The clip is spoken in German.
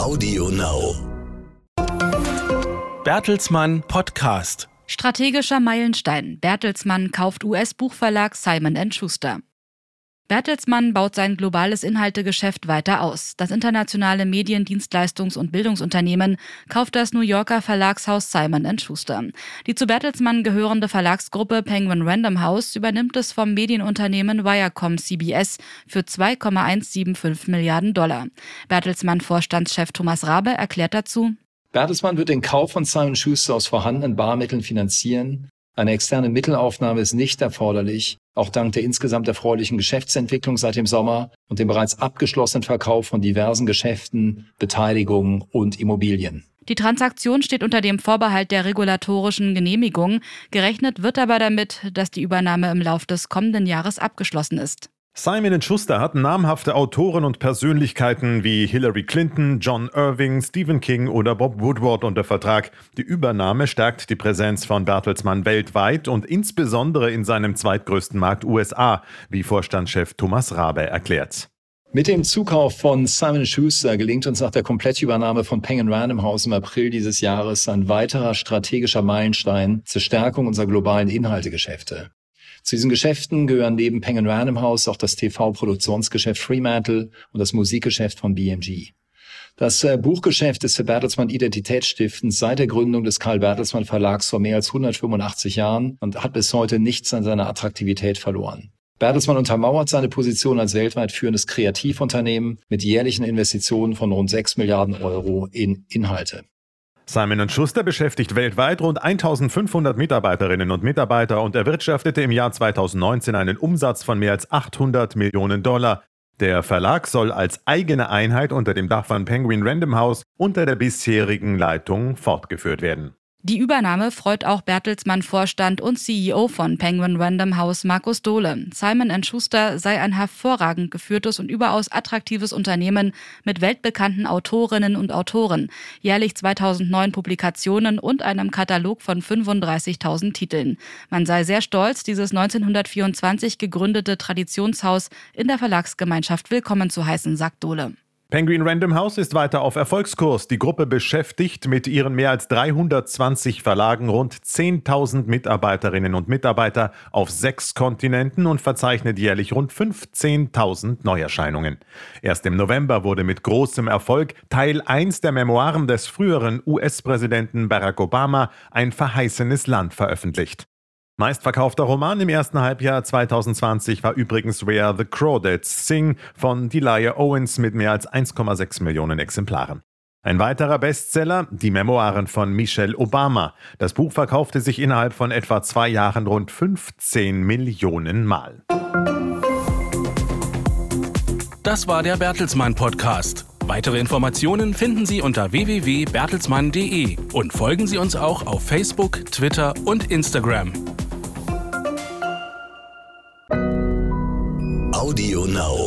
Audio Now. Bertelsmann Podcast. Strategischer Meilenstein. Bertelsmann kauft US-Buchverlag Simon Schuster. Bertelsmann baut sein globales Inhaltegeschäft weiter aus. Das internationale Mediendienstleistungs- und Bildungsunternehmen kauft das New Yorker Verlagshaus Simon Schuster. Die zu Bertelsmann gehörende Verlagsgruppe Penguin Random House übernimmt es vom Medienunternehmen Viacom CBS für 2,175 Milliarden Dollar. Bertelsmann-Vorstandschef Thomas Rabe erklärt dazu, Bertelsmann wird den Kauf von Simon Schuster aus vorhandenen Barmitteln finanzieren. Eine externe Mittelaufnahme ist nicht erforderlich, auch dank der insgesamt erfreulichen Geschäftsentwicklung seit dem Sommer und dem bereits abgeschlossenen Verkauf von diversen Geschäften, Beteiligungen und Immobilien. Die Transaktion steht unter dem Vorbehalt der regulatorischen Genehmigung. Gerechnet wird aber damit, dass die Übernahme im Lauf des kommenden Jahres abgeschlossen ist. Simon Schuster hat namhafte Autoren und Persönlichkeiten wie Hillary Clinton, John Irving, Stephen King oder Bob Woodward unter Vertrag. Die Übernahme stärkt die Präsenz von Bertelsmann weltweit und insbesondere in seinem zweitgrößten Markt USA, wie Vorstandschef Thomas Rabe erklärt. Mit dem Zukauf von Simon Schuster gelingt uns nach der Komplettübernahme von Penguin Random House im April dieses Jahres ein weiterer strategischer Meilenstein zur Stärkung unserer globalen Inhaltegeschäfte. Zu diesen Geschäften gehören neben Penguin Random House auch das TV-Produktionsgeschäft Fremantle und das Musikgeschäft von BMG. Das äh, Buchgeschäft ist für Bertelsmann Identitätsstiftend seit der Gründung des Karl Bertelsmann Verlags vor mehr als 185 Jahren und hat bis heute nichts an seiner Attraktivität verloren. Bertelsmann untermauert seine Position als weltweit führendes Kreativunternehmen mit jährlichen Investitionen von rund 6 Milliarden Euro in Inhalte. Simon Schuster beschäftigt weltweit rund 1500 Mitarbeiterinnen und Mitarbeiter und erwirtschaftete im Jahr 2019 einen Umsatz von mehr als 800 Millionen Dollar. Der Verlag soll als eigene Einheit unter dem Dach von Penguin Random House unter der bisherigen Leitung fortgeführt werden. Die Übernahme freut auch Bertelsmann-Vorstand und CEO von Penguin Random House Markus Dohle. Simon Schuster sei ein hervorragend geführtes und überaus attraktives Unternehmen mit weltbekannten Autorinnen und Autoren, jährlich 2009 Publikationen und einem Katalog von 35.000 Titeln. Man sei sehr stolz, dieses 1924 gegründete Traditionshaus in der Verlagsgemeinschaft willkommen zu heißen, sagt Dohle. Penguin Random House ist weiter auf Erfolgskurs. Die Gruppe beschäftigt mit ihren mehr als 320 Verlagen rund 10.000 Mitarbeiterinnen und Mitarbeiter auf sechs Kontinenten und verzeichnet jährlich rund 15.000 Neuerscheinungen. Erst im November wurde mit großem Erfolg Teil 1 der Memoiren des früheren US-Präsidenten Barack Obama, ein verheißenes Land, veröffentlicht. Meistverkaufter Roman im ersten Halbjahr 2020 war übrigens Where the Crawdads Sing von Delia Owens mit mehr als 1,6 Millionen Exemplaren. Ein weiterer Bestseller, die Memoiren von Michelle Obama. Das Buch verkaufte sich innerhalb von etwa zwei Jahren rund 15 Millionen Mal. Das war der Bertelsmann Podcast. Weitere Informationen finden Sie unter www.bertelsmann.de und folgen Sie uns auch auf Facebook, Twitter und Instagram. Audio Now.